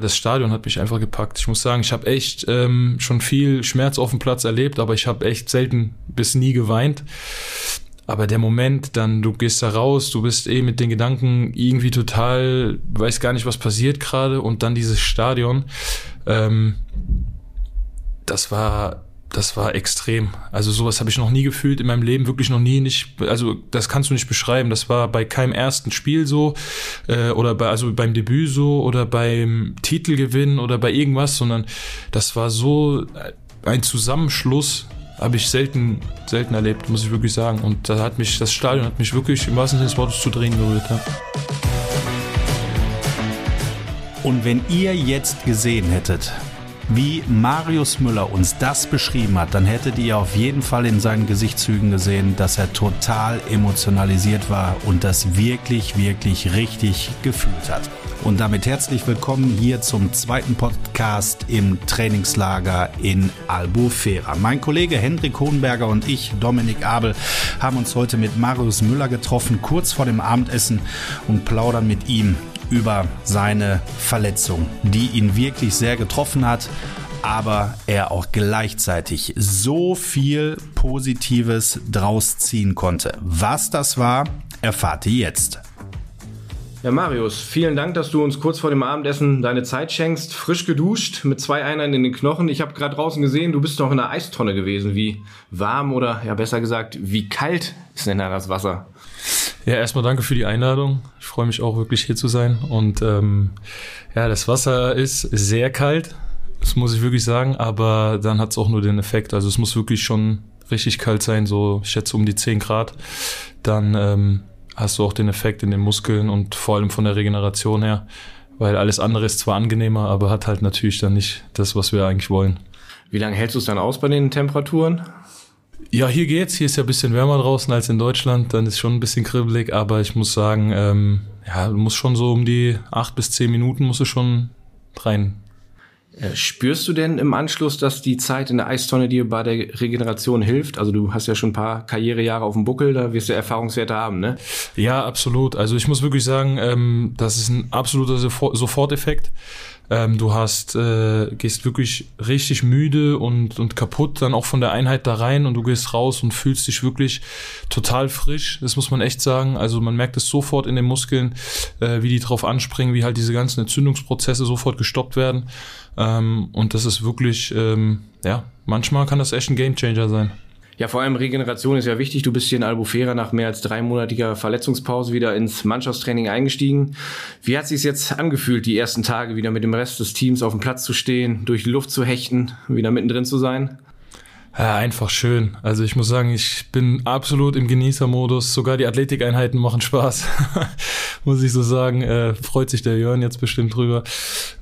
Das Stadion hat mich einfach gepackt. Ich muss sagen, ich habe echt ähm, schon viel Schmerz auf dem Platz erlebt, aber ich habe echt selten bis nie geweint. Aber der Moment, dann du gehst da raus, du bist eh mit den Gedanken irgendwie total, weiß gar nicht, was passiert gerade und dann dieses Stadion, ähm, das war das war extrem. Also sowas habe ich noch nie gefühlt in meinem Leben, wirklich noch nie nicht. Also das kannst du nicht beschreiben. Das war bei keinem ersten Spiel so äh, oder bei also beim Debüt so oder beim Titelgewinn oder bei irgendwas, sondern das war so ein Zusammenschluss habe ich selten selten erlebt, muss ich wirklich sagen. Und da hat mich das Stadion hat mich wirklich im wahrsten Sinne des Wortes zu drehen gerührt. Ja. Und wenn ihr jetzt gesehen hättet, wie Marius Müller uns das beschrieben hat, dann hättet ihr auf jeden Fall in seinen Gesichtszügen gesehen, dass er total emotionalisiert war und das wirklich, wirklich richtig gefühlt hat. Und damit herzlich willkommen hier zum zweiten Podcast im Trainingslager in Albufera. Mein Kollege Hendrik Hohenberger und ich, Dominik Abel, haben uns heute mit Marius Müller getroffen, kurz vor dem Abendessen und plaudern mit ihm über seine Verletzung, die ihn wirklich sehr getroffen hat, aber er auch gleichzeitig so viel Positives draus ziehen konnte. Was das war, erfahrt ihr jetzt. Ja, Marius, vielen Dank, dass du uns kurz vor dem Abendessen deine Zeit schenkst. Frisch geduscht, mit zwei Einheiten in den Knochen. Ich habe gerade draußen gesehen, du bist noch in der Eistonne gewesen. Wie warm oder, ja besser gesagt, wie kalt ist denn da das Wasser? Ja, erstmal danke für die Einladung. Ich freue mich auch wirklich hier zu sein. Und ähm, ja, das Wasser ist sehr kalt, das muss ich wirklich sagen, aber dann hat es auch nur den Effekt. Also es muss wirklich schon richtig kalt sein, so ich schätze um die 10 Grad. Dann ähm, hast du auch den Effekt in den Muskeln und vor allem von der Regeneration her, weil alles andere ist zwar angenehmer, aber hat halt natürlich dann nicht das, was wir eigentlich wollen. Wie lange hältst du es dann aus bei den Temperaturen? Ja, hier geht's. Hier ist ja ein bisschen wärmer draußen als in Deutschland. Dann ist schon ein bisschen kribbelig, aber ich muss sagen, ähm, ja, du musst schon so um die acht bis zehn Minuten musst du schon rein. Äh, spürst du denn im Anschluss, dass die Zeit in der Eistonne dir bei der Regeneration hilft? Also du hast ja schon ein paar Karrierejahre auf dem Buckel, da wirst du Erfahrungswerte haben, ne? Ja, absolut. Also ich muss wirklich sagen, ähm, das ist ein absoluter Soforteffekt. Ähm, du hast, äh, gehst wirklich richtig müde und, und kaputt dann auch von der Einheit da rein und du gehst raus und fühlst dich wirklich total frisch. Das muss man echt sagen. Also man merkt es sofort in den Muskeln, äh, wie die drauf anspringen, wie halt diese ganzen Entzündungsprozesse sofort gestoppt werden. Ähm, und das ist wirklich, ähm, ja, manchmal kann das echt ein Gamechanger sein. Ja, vor allem Regeneration ist ja wichtig. Du bist hier in Albufera nach mehr als dreimonatiger Verletzungspause wieder ins Mannschaftstraining eingestiegen. Wie hat sich jetzt angefühlt, die ersten Tage wieder mit dem Rest des Teams auf dem Platz zu stehen, durch Luft zu hechten, wieder mittendrin zu sein? Ja, einfach schön. Also ich muss sagen, ich bin absolut im Genießermodus. Sogar die Athletikeinheiten machen Spaß, muss ich so sagen. Äh, freut sich der Jörn jetzt bestimmt drüber.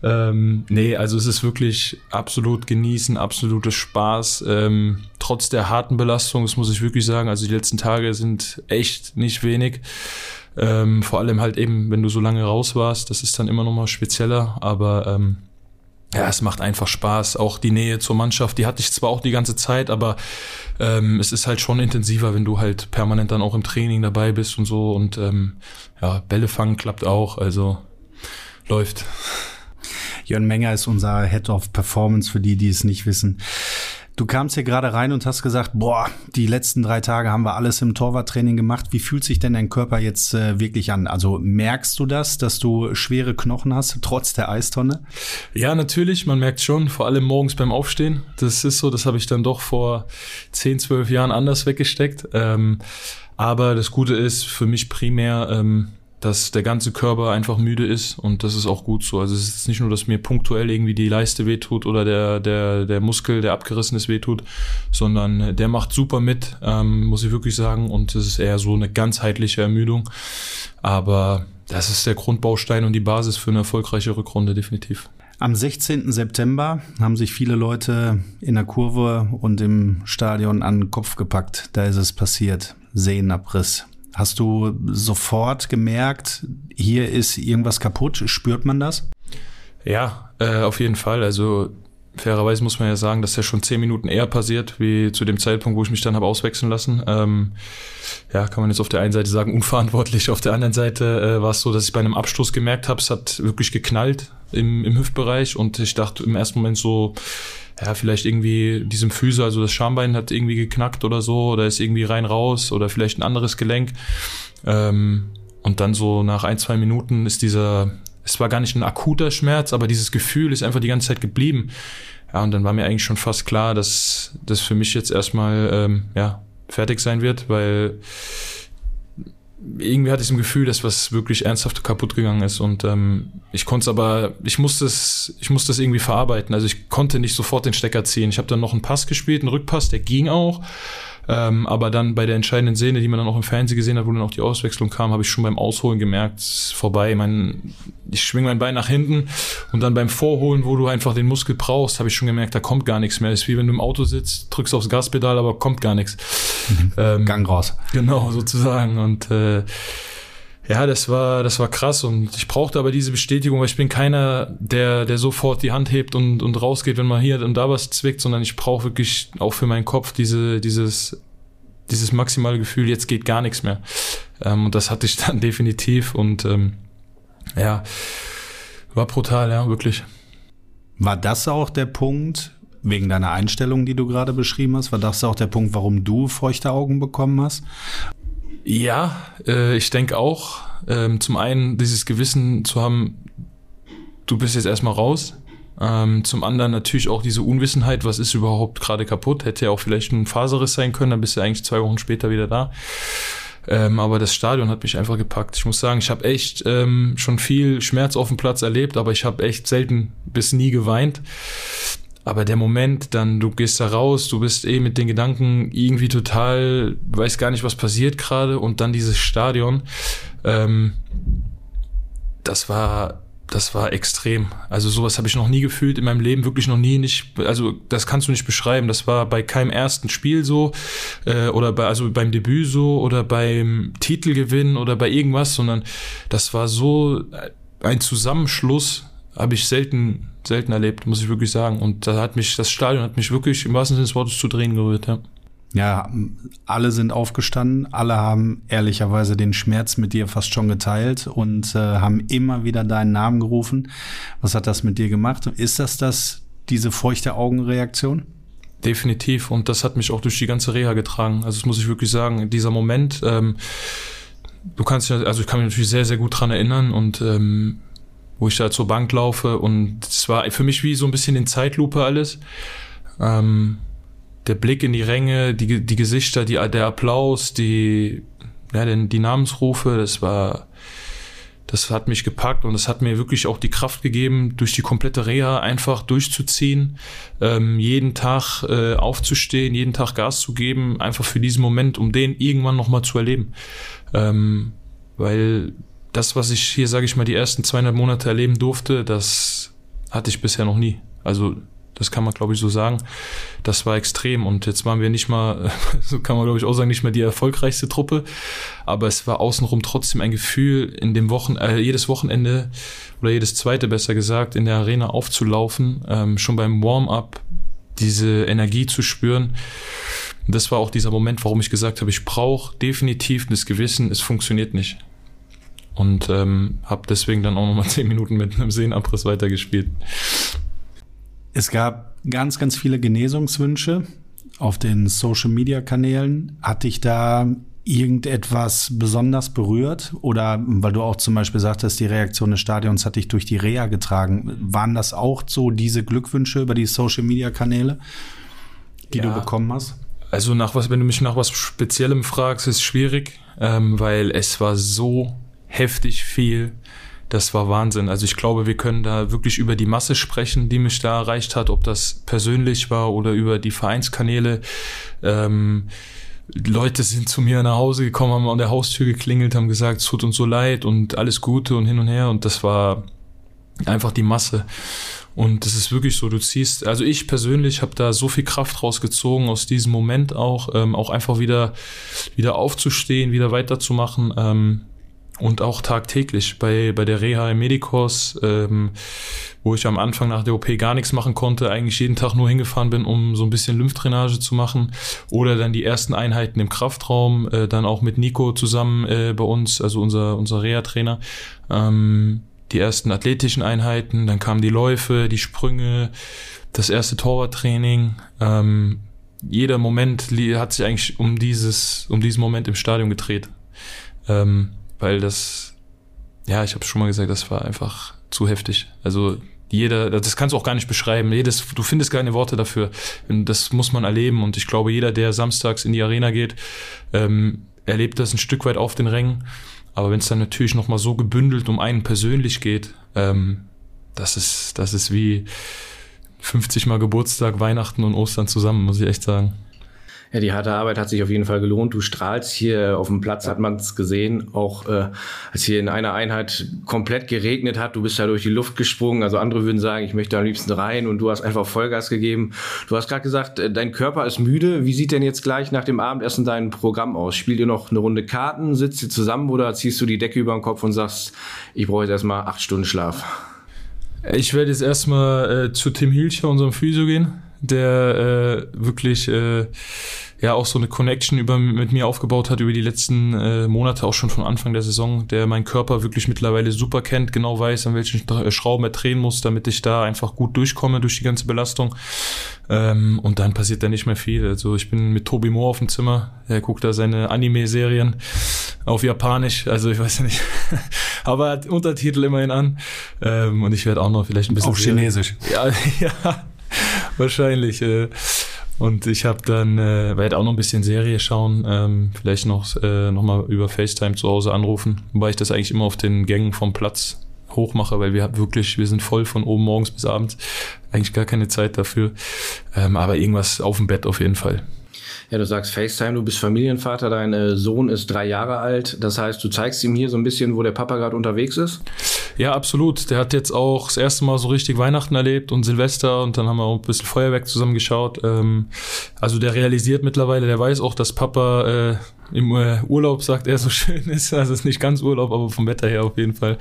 Ähm, nee, also es ist wirklich absolut genießen, absolutes Spaß. Ähm, trotz der harten Belastung, das muss ich wirklich sagen. Also die letzten Tage sind echt nicht wenig. Ähm, vor allem halt eben, wenn du so lange raus warst, das ist dann immer noch mal spezieller. Aber ähm, ja, es macht einfach Spaß. Auch die Nähe zur Mannschaft, die hatte ich zwar auch die ganze Zeit, aber ähm, es ist halt schon intensiver, wenn du halt permanent dann auch im Training dabei bist und so. Und ähm, ja, Bälle fangen klappt auch, also läuft. Jörn Menger ist unser Head of Performance für die, die es nicht wissen. Du kamst hier gerade rein und hast gesagt, boah, die letzten drei Tage haben wir alles im Torwarttraining gemacht. Wie fühlt sich denn dein Körper jetzt äh, wirklich an? Also merkst du das, dass du schwere Knochen hast, trotz der Eistonne? Ja, natürlich, man merkt schon, vor allem morgens beim Aufstehen. Das ist so, das habe ich dann doch vor 10, 12 Jahren anders weggesteckt. Ähm, aber das Gute ist für mich primär, ähm, dass der ganze Körper einfach müde ist und das ist auch gut so. Also es ist nicht nur, dass mir punktuell irgendwie die Leiste wehtut oder der, der, der Muskel, der abgerissen ist, wehtut, sondern der macht super mit, ähm, muss ich wirklich sagen. Und es ist eher so eine ganzheitliche Ermüdung. Aber das ist der Grundbaustein und die Basis für eine erfolgreiche Rückrunde, definitiv. Am 16. September haben sich viele Leute in der Kurve und im Stadion an den Kopf gepackt. Da ist es passiert. Sehnenabriss. Hast du sofort gemerkt, hier ist irgendwas kaputt? Spürt man das? Ja, äh, auf jeden Fall. Also fairerweise muss man ja sagen, dass ja schon zehn Minuten eher passiert, wie zu dem Zeitpunkt, wo ich mich dann habe auswechseln lassen. Ähm, ja, kann man jetzt auf der einen Seite sagen, unverantwortlich. Auf der anderen Seite äh, war es so, dass ich bei einem Abstoß gemerkt habe, es hat wirklich geknallt. im, im Hüftbereich und ich dachte im ersten Moment so, ja, vielleicht irgendwie diesem Füße, also das Schambein hat irgendwie geknackt oder so, oder ist irgendwie rein raus oder vielleicht ein anderes Gelenk. Ähm, und dann so nach ein, zwei Minuten ist dieser, es war gar nicht ein akuter Schmerz, aber dieses Gefühl ist einfach die ganze Zeit geblieben. Ja, und dann war mir eigentlich schon fast klar, dass das für mich jetzt erstmal ähm, ja, fertig sein wird, weil irgendwie hatte ich das Gefühl, dass was wirklich ernsthaft kaputt gegangen ist und ähm, ich konnte es aber, ich musste es, ich musste es irgendwie verarbeiten. Also ich konnte nicht sofort den Stecker ziehen. Ich habe dann noch einen Pass gespielt, einen Rückpass, der ging auch, ähm, aber dann bei der entscheidenden Szene, die man dann auch im Fernsehen gesehen hat, wo dann auch die Auswechslung kam, habe ich schon beim Ausholen gemerkt, vorbei. Mein, ich schwing mein Bein nach hinten und dann beim Vorholen, wo du einfach den Muskel brauchst, habe ich schon gemerkt, da kommt gar nichts mehr. Es ist wie wenn du im Auto sitzt, drückst aufs Gaspedal, aber kommt gar nichts. Mhm. Ähm, Gang raus. Genau, sozusagen. Und äh, ja, das war, das war krass und ich brauchte aber diese Bestätigung, weil ich bin keiner, der, der sofort die Hand hebt und, und rausgeht, wenn man hier und da was zwickt, sondern ich brauche wirklich auch für meinen Kopf diese, dieses, dieses maximale Gefühl, jetzt geht gar nichts mehr. Ähm, und das hatte ich dann definitiv und ähm, ja, war brutal, ja, wirklich. War das auch der Punkt, wegen deiner Einstellung, die du gerade beschrieben hast, war das auch der Punkt, warum du feuchte Augen bekommen hast? Ja, äh, ich denke auch. Ähm, zum einen dieses Gewissen zu haben, du bist jetzt erstmal raus. Ähm, zum anderen natürlich auch diese Unwissenheit, was ist überhaupt gerade kaputt. Hätte ja auch vielleicht ein Faserriss sein können, dann bist du eigentlich zwei Wochen später wieder da. Ähm, aber das Stadion hat mich einfach gepackt. Ich muss sagen, ich habe echt ähm, schon viel Schmerz auf dem Platz erlebt, aber ich habe echt selten bis nie geweint. Aber der Moment, dann du gehst da raus, du bist eh mit den Gedanken irgendwie total, weiß gar nicht, was passiert gerade und dann dieses Stadion, ähm, das war das war extrem. Also sowas habe ich noch nie gefühlt in meinem Leben, wirklich noch nie nicht. Also das kannst du nicht beschreiben. Das war bei keinem ersten Spiel so äh, oder bei also beim Debüt so oder beim Titelgewinn oder bei irgendwas, sondern das war so ein Zusammenschluss habe ich selten, selten erlebt, muss ich wirklich sagen. Und da hat mich, das Stadion hat mich wirklich im wahrsten Sinne des Wortes zu drehen gerührt, ja. Ja, alle sind aufgestanden, alle haben ehrlicherweise den Schmerz mit dir fast schon geteilt und äh, haben immer wieder deinen Namen gerufen. Was hat das mit dir gemacht? Ist das das, diese feuchte Augenreaktion? Definitiv. Und das hat mich auch durch die ganze Reha getragen. Also das muss ich wirklich sagen. Dieser Moment, ähm, du kannst ja, also ich kann mich natürlich sehr, sehr gut dran erinnern und ähm, wo ich da zur Bank laufe und es war für mich wie so ein bisschen in Zeitlupe alles. Ähm, der Blick in die Ränge, die, die Gesichter, die, der Applaus, die, ja, den, die Namensrufe, das war, das hat mich gepackt und das hat mir wirklich auch die Kraft gegeben, durch die komplette Reha einfach durchzuziehen, ähm, jeden Tag äh, aufzustehen, jeden Tag Gas zu geben, einfach für diesen Moment, um den irgendwann nochmal zu erleben. Ähm, weil das, was ich hier, sage ich mal, die ersten zweieinhalb Monate erleben durfte, das hatte ich bisher noch nie. Also das kann man, glaube ich, so sagen. Das war extrem. Und jetzt waren wir nicht mal, so kann man, glaube ich, auch sagen, nicht mehr die erfolgreichste Truppe. Aber es war außenrum trotzdem ein Gefühl, in dem Wochen, äh, jedes Wochenende oder jedes zweite, besser gesagt, in der Arena aufzulaufen, ähm, schon beim Warm-up diese Energie zu spüren. Das war auch dieser Moment, warum ich gesagt habe, ich brauche definitiv das Gewissen, es funktioniert nicht und ähm, habe deswegen dann auch nochmal zehn Minuten mit einem Sehnenabriss weitergespielt. Es gab ganz, ganz viele Genesungswünsche auf den Social-Media-Kanälen. Hat dich da irgendetwas besonders berührt? Oder weil du auch zum Beispiel sagtest, die Reaktion des Stadions hat dich durch die Reha getragen. Waren das auch so diese Glückwünsche über die Social-Media-Kanäle, die ja, du bekommen hast? Also nach was, wenn du mich nach was Speziellem fragst, ist schwierig, ähm, weil es war so heftig viel. Das war Wahnsinn. Also ich glaube, wir können da wirklich über die Masse sprechen, die mich da erreicht hat, ob das persönlich war oder über die Vereinskanäle. Ähm, Leute sind zu mir nach Hause gekommen, haben an der Haustür geklingelt, haben gesagt, es tut uns so leid und alles Gute und hin und her. Und das war einfach die Masse. Und das ist wirklich so, du ziehst, also ich persönlich habe da so viel Kraft rausgezogen aus diesem Moment auch, ähm, auch einfach wieder, wieder aufzustehen, wieder weiterzumachen. Ähm, und auch tagtäglich bei, bei der Reha im Medikurs, ähm, wo ich am Anfang nach der OP gar nichts machen konnte, eigentlich jeden Tag nur hingefahren bin, um so ein bisschen Lymphdrainage zu machen. Oder dann die ersten Einheiten im Kraftraum, äh, dann auch mit Nico zusammen äh, bei uns, also unser, unser Reha-Trainer. Ähm, die ersten athletischen Einheiten, dann kamen die Läufe, die Sprünge, das erste Torwarttraining. Ähm, jeder Moment hat sich eigentlich um dieses, um diesen Moment im Stadion gedreht. Ähm, weil das, ja, ich habe schon mal gesagt, das war einfach zu heftig. Also jeder, das kannst du auch gar nicht beschreiben. Jedes, du findest keine Worte dafür. Das muss man erleben. Und ich glaube, jeder, der samstags in die Arena geht, ähm, erlebt das ein Stück weit auf den Rängen. Aber wenn es dann natürlich nochmal so gebündelt um einen persönlich geht, ähm, das ist, das ist wie 50 Mal Geburtstag, Weihnachten und Ostern zusammen, muss ich echt sagen. Ja, die harte Arbeit hat sich auf jeden Fall gelohnt. Du strahlst hier auf dem Platz, hat man es gesehen. Auch äh, als hier in einer Einheit komplett geregnet hat, du bist da durch die Luft gesprungen. Also andere würden sagen, ich möchte am liebsten rein und du hast einfach Vollgas gegeben. Du hast gerade gesagt, äh, dein Körper ist müde. Wie sieht denn jetzt gleich nach dem Abendessen dein Programm aus? Spielt ihr noch eine Runde Karten? Sitzt ihr zusammen oder ziehst du die Decke über den Kopf und sagst, ich brauche jetzt erstmal acht Stunden Schlaf? Ich werde jetzt erstmal äh, zu Tim Hilscher, unserem Physio, gehen der äh, wirklich äh, ja auch so eine Connection über, mit mir aufgebaut hat über die letzten äh, Monate, auch schon von Anfang der Saison, der meinen Körper wirklich mittlerweile super kennt, genau weiß, an welchen Schrauben er drehen muss, damit ich da einfach gut durchkomme durch die ganze Belastung. Ähm, und dann passiert da nicht mehr viel. Also ich bin mit Tobi Moore auf dem Zimmer, er guckt da seine Anime-Serien auf Japanisch, also ich weiß ja nicht, aber er hat Untertitel immerhin an. Ähm, und ich werde auch noch vielleicht ein bisschen... Auf Chinesisch. Ja, ja wahrscheinlich. Äh, und ich habe dann, äh, werde auch noch ein bisschen Serie schauen, ähm, vielleicht noch, äh, noch mal über FaceTime zu Hause anrufen, wobei ich das eigentlich immer auf den Gängen vom Platz hochmache, weil wir wirklich, wir sind voll von oben morgens bis abends, eigentlich gar keine Zeit dafür. Ähm, aber irgendwas auf dem Bett auf jeden Fall. Ja, du sagst FaceTime, du bist Familienvater, dein äh, Sohn ist drei Jahre alt. Das heißt, du zeigst ihm hier so ein bisschen, wo der Papa gerade unterwegs ist? Ja, absolut. Der hat jetzt auch das erste Mal so richtig Weihnachten erlebt und Silvester und dann haben wir auch ein bisschen Feuerwerk zusammen geschaut. Ähm, also der realisiert mittlerweile, der weiß auch, dass Papa äh, im äh, Urlaub, sagt er, so schön ist. Also es ist nicht ganz Urlaub, aber vom Wetter her auf jeden Fall.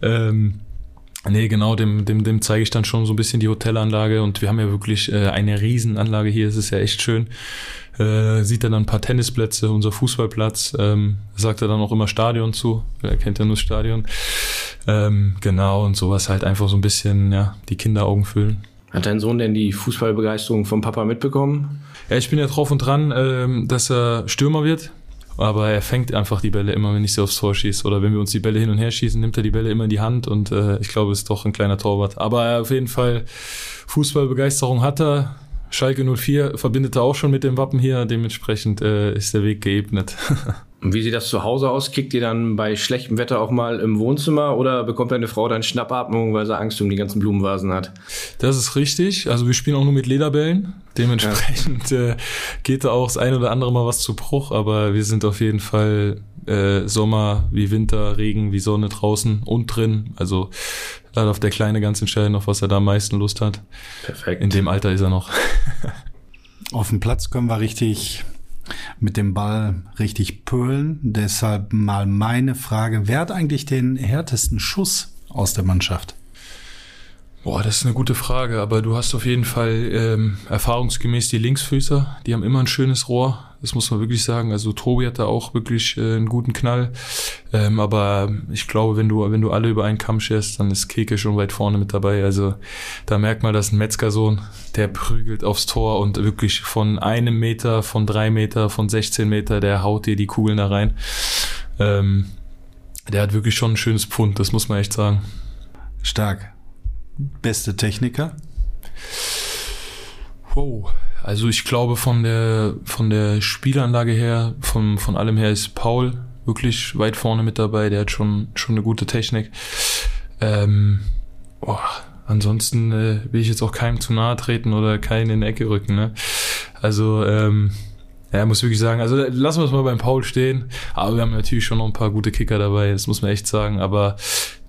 Ähm, Nee, genau, dem, dem, dem zeige ich dann schon so ein bisschen die Hotelanlage und wir haben ja wirklich äh, eine Riesenanlage hier, es ist ja echt schön. Äh, sieht dann ein paar Tennisplätze, unser Fußballplatz, ähm, sagt er dann auch immer Stadion zu, er kennt ja nur das Stadion. Ähm, genau, und sowas halt einfach so ein bisschen, ja, die Kinderaugen füllen. Hat dein Sohn denn die Fußballbegeisterung vom Papa mitbekommen? Ja, ich bin ja drauf und dran, ähm, dass er Stürmer wird aber er fängt einfach die Bälle immer, wenn ich sie aufs Tor schieße. Oder wenn wir uns die Bälle hin und her schießen, nimmt er die Bälle immer in die Hand und äh, ich glaube, es ist doch ein kleiner Torwart. Aber auf jeden Fall Fußballbegeisterung hat er. Schalke 04 verbindet er auch schon mit dem Wappen hier, dementsprechend äh, ist der Weg geebnet. Und wie sieht das zu Hause aus? Kickt ihr dann bei schlechtem Wetter auch mal im Wohnzimmer oder bekommt deine Frau dann Schnappatmung, weil sie Angst um die ganzen Blumenvasen hat? Das ist richtig. Also wir spielen auch nur mit Lederbällen. Dementsprechend ja. äh, geht da auch das ein oder andere Mal was zu Bruch, aber wir sind auf jeden Fall äh, Sommer wie Winter, Regen wie Sonne draußen und drin. Also da darf der Kleine ganz entscheiden, auf was er da am meisten Lust hat. Perfekt. In dem Alter ist er noch. auf dem Platz können wir richtig mit dem Ball richtig pölen. Deshalb mal meine Frage, wer hat eigentlich den härtesten Schuss aus der Mannschaft? Boah, das ist eine gute Frage, aber du hast auf jeden Fall ähm, erfahrungsgemäß die Linksfüßer, die haben immer ein schönes Rohr, das muss man wirklich sagen. Also Tobi hat da auch wirklich äh, einen guten Knall, ähm, aber ich glaube, wenn du wenn du alle über einen Kamm scherst, dann ist Keke schon weit vorne mit dabei. Also da merkt man, dass ein Metzgersohn, der prügelt aufs Tor und wirklich von einem Meter, von drei Meter, von 16 Meter, der haut dir die Kugeln da rein. Ähm, der hat wirklich schon ein schönes Pfund, das muss man echt sagen. Stark beste Techniker? Wow. Also ich glaube von der von der Spielanlage her, von, von allem her ist Paul wirklich weit vorne mit dabei. Der hat schon schon eine gute Technik. Ähm, boah, ansonsten äh, will ich jetzt auch keinem zu nahe treten oder keinen in die Ecke rücken. Ne? Also ähm, ja, muss wirklich sagen, also lassen wir es mal beim Paul stehen. Aber wir haben natürlich schon noch ein paar gute Kicker dabei, das muss man echt sagen. Aber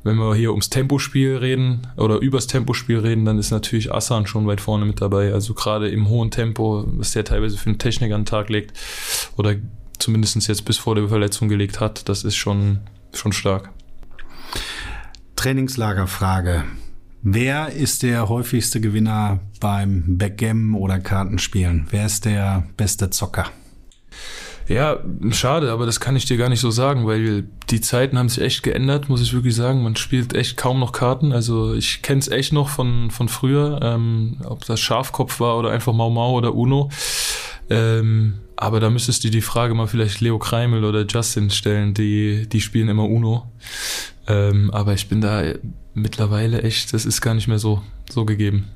wenn wir hier ums Tempospiel reden oder übers Tempospiel reden, dann ist natürlich Assan schon weit vorne mit dabei. Also gerade im hohen Tempo, was der teilweise für eine Technik an den Tag legt oder zumindest jetzt bis vor der Verletzung gelegt hat, das ist schon, schon stark. Trainingslagerfrage. Wer ist der häufigste Gewinner beim Backgammon oder Kartenspielen? Wer ist der beste Zocker? Ja, schade, aber das kann ich dir gar nicht so sagen, weil die Zeiten haben sich echt geändert, muss ich wirklich sagen. Man spielt echt kaum noch Karten. Also ich kenne es echt noch von, von früher, ähm, ob das Schafkopf war oder einfach Mau Mau oder Uno. Ähm, aber da müsstest du die Frage mal vielleicht Leo Kreimel oder Justin stellen, die, die spielen immer Uno. Ähm, aber ich bin da mittlerweile echt, das ist gar nicht mehr so, so gegeben.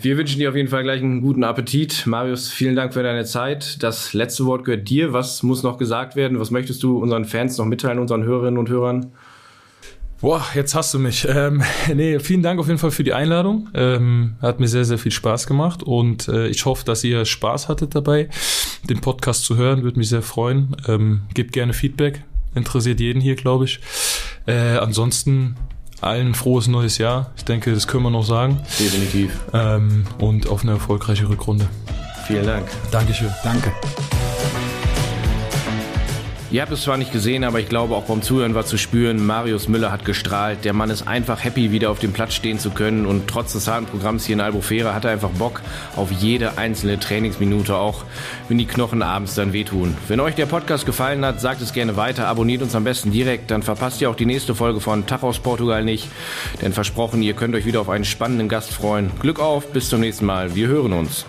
Wir wünschen dir auf jeden Fall gleich einen guten Appetit. Marius, vielen Dank für deine Zeit. Das letzte Wort gehört dir. Was muss noch gesagt werden? Was möchtest du unseren Fans noch mitteilen, unseren Hörerinnen und Hörern? Boah, jetzt hast du mich. Ähm, nee, vielen Dank auf jeden Fall für die Einladung. Ähm, hat mir sehr, sehr viel Spaß gemacht und äh, ich hoffe, dass ihr Spaß hattet dabei, den Podcast zu hören. Würde mich sehr freuen. Ähm, gebt gerne Feedback. Interessiert jeden hier, glaube ich. Äh, ansonsten allen frohes neues Jahr. Ich denke, das können wir noch sagen. Definitiv. Ähm, und auf eine erfolgreiche Rückrunde. Vielen Dank. Dankeschön. Danke. Ihr habt es zwar nicht gesehen, aber ich glaube auch beim Zuhören war zu spüren, Marius Müller hat gestrahlt. Der Mann ist einfach happy, wieder auf dem Platz stehen zu können und trotz des harten Programms hier in Albufera hat er einfach Bock auf jede einzelne Trainingsminute, auch wenn die Knochen abends dann wehtun. Wenn euch der Podcast gefallen hat, sagt es gerne weiter, abonniert uns am besten direkt, dann verpasst ihr auch die nächste Folge von Tag aus Portugal nicht. Denn versprochen, ihr könnt euch wieder auf einen spannenden Gast freuen. Glück auf, bis zum nächsten Mal, wir hören uns.